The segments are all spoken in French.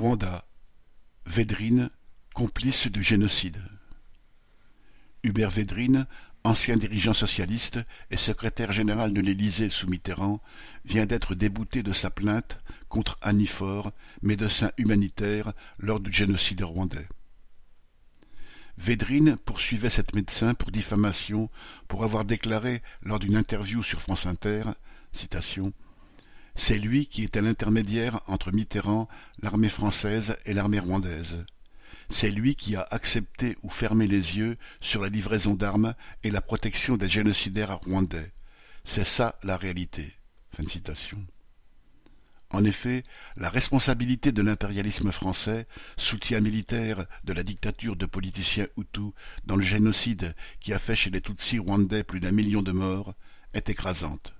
Rwanda, Védrine, complice du génocide. Hubert Védrine, ancien dirigeant socialiste et secrétaire général de l'Élysée sous Mitterrand, vient d'être débouté de sa plainte contre Annie médecin humanitaire lors du génocide rwandais. Védrine poursuivait cet médecin pour diffamation pour avoir déclaré lors d'une interview sur France Inter citation, C'est lui qui était l'intermédiaire entre Mitterrand, l'armée française et l'armée rwandaise. C'est lui qui a accepté ou fermé les yeux sur la livraison d'armes et la protection des génocidaires rwandais. C'est ça la réalité. En effet, la responsabilité de l'impérialisme français, soutien militaire de la dictature de politiciens Hutus dans le génocide qui a fait chez les Tutsis rwandais plus d'un million de morts, est écrasante.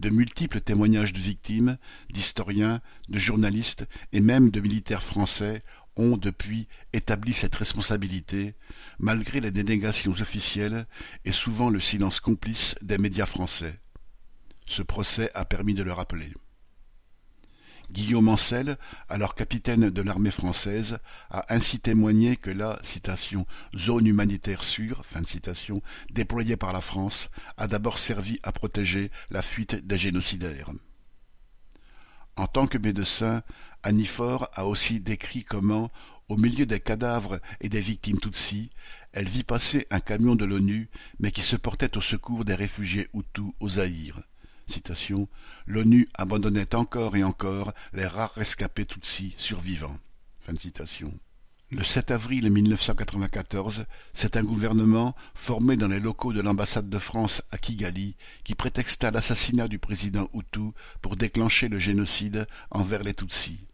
De multiples témoignages de victimes, d'historiens, de journalistes et même de militaires français ont depuis établi cette responsabilité, malgré les dénégations officielles et souvent le silence complice des médias français. Ce procès a permis de le rappeler. Guillaume Ancel, alors capitaine de l'armée française, a ainsi témoigné que la zone humanitaire sûre déployée par la France a d'abord servi à protéger la fuite des génocidaires. En tant que médecin, Anifor a aussi décrit comment, au milieu des cadavres et des victimes Tutsis, elle vit passer un camion de l'ONU, mais qui se portait au secours des réfugiés Hutus au Zaïre l'ONU abandonnait encore et encore les rares rescapés Tutsis survivants. Le 7 avril 1994, c'est un gouvernement formé dans les locaux de l'ambassade de France à Kigali qui prétexta l'assassinat du président Hutu pour déclencher le génocide envers les Tutsis.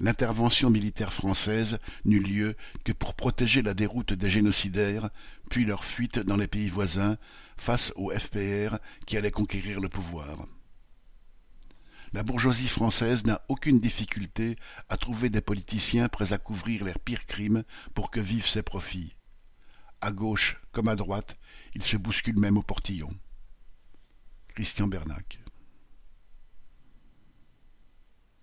L'intervention militaire française n'eut lieu que pour protéger la déroute des génocidaires, puis leur fuite dans les pays voisins, face au FPR qui allait conquérir le pouvoir. La bourgeoisie française n'a aucune difficulté à trouver des politiciens prêts à couvrir leurs pires crimes pour que vivent ses profits. À gauche comme à droite, ils se bousculent même au portillon. Christian Bernac